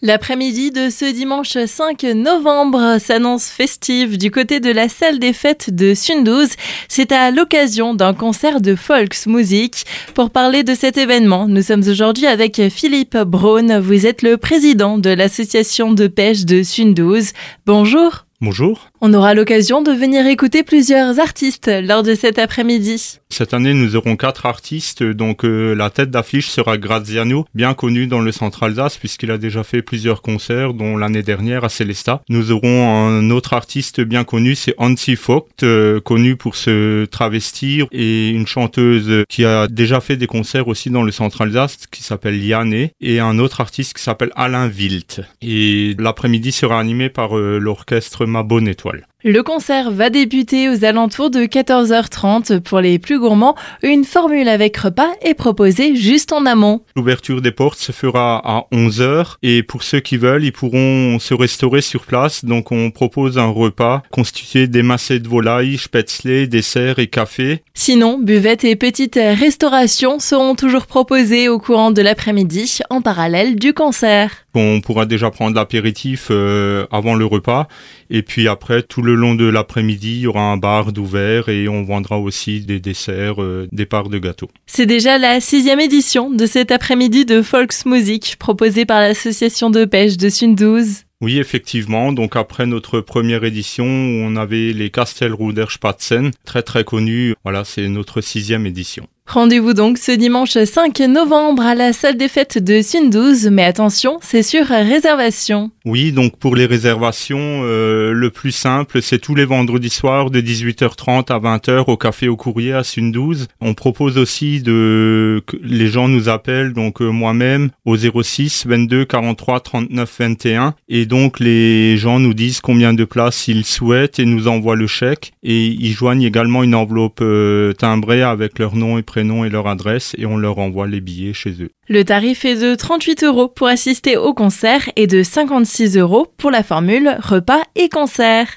L'après-midi de ce dimanche 5 novembre s'annonce festive du côté de la salle des fêtes de Sundouze. C'est à l'occasion d'un concert de Volksmusik. Pour parler de cet événement, nous sommes aujourd'hui avec Philippe Braun. Vous êtes le président de l'association de pêche de Sundouze. Bonjour. Bonjour. On aura l'occasion de venir écouter plusieurs artistes lors de cet après-midi. Cette année, nous aurons quatre artistes. Donc, euh, la tête d'affiche sera Graziano, bien connu dans le centre Alsace puisqu'il a déjà fait plusieurs concerts, dont l'année dernière à Célesta. Nous aurons un autre artiste bien connu, c'est Hansi Vogt, euh, connu pour se travestir et une chanteuse qui a déjà fait des concerts aussi dans le centre Alsace qui s'appelle Liane et un autre artiste qui s'appelle Alain Wilt. Et l'après-midi sera animé par euh, l'orchestre Ma Bonne Étoile. Le concert va débuter aux alentours de 14h30 pour les plus gourmands. Une formule avec repas est proposée juste en amont. L'ouverture des portes se fera à 11h et pour ceux qui veulent, ils pourront se restaurer sur place. Donc on propose un repas constitué des massés de volaille, spätzle, desserts et café. Sinon, buvettes et petites restaurations seront toujours proposées au courant de l'après-midi en parallèle du concert. On pourra déjà prendre l'apéritif euh, avant le repas et puis après tout le long de l'après-midi, il y aura un bar d'ouvert et on vendra aussi des desserts, euh, des parts de gâteaux. C'est déjà la sixième édition de cet après-midi de Volksmusik proposée par l'association de pêche de Sundouze. Oui, effectivement. Donc après notre première édition, on avait les Kastelruder Spatzen, très très connus. Voilà, c'est notre sixième édition. Rendez-vous donc ce dimanche 5 novembre à la salle des fêtes de Sundouze, mais attention, c'est sur réservation. Oui, donc pour les réservations, euh, le plus simple, c'est tous les vendredis soirs de 18h30 à 20h au café au courrier à Sundouze. On propose aussi de que les gens nous appellent, donc euh, moi-même, au 06 22 43 39 21, et donc les gens nous disent combien de places ils souhaitent et nous envoient le chèque, et ils joignent également une enveloppe euh, timbrée avec leur nom et prénom nom et leur adresse et on leur envoie les billets chez eux. Le tarif est de 38 euros pour assister au concert et de 56 euros pour la formule repas et concert.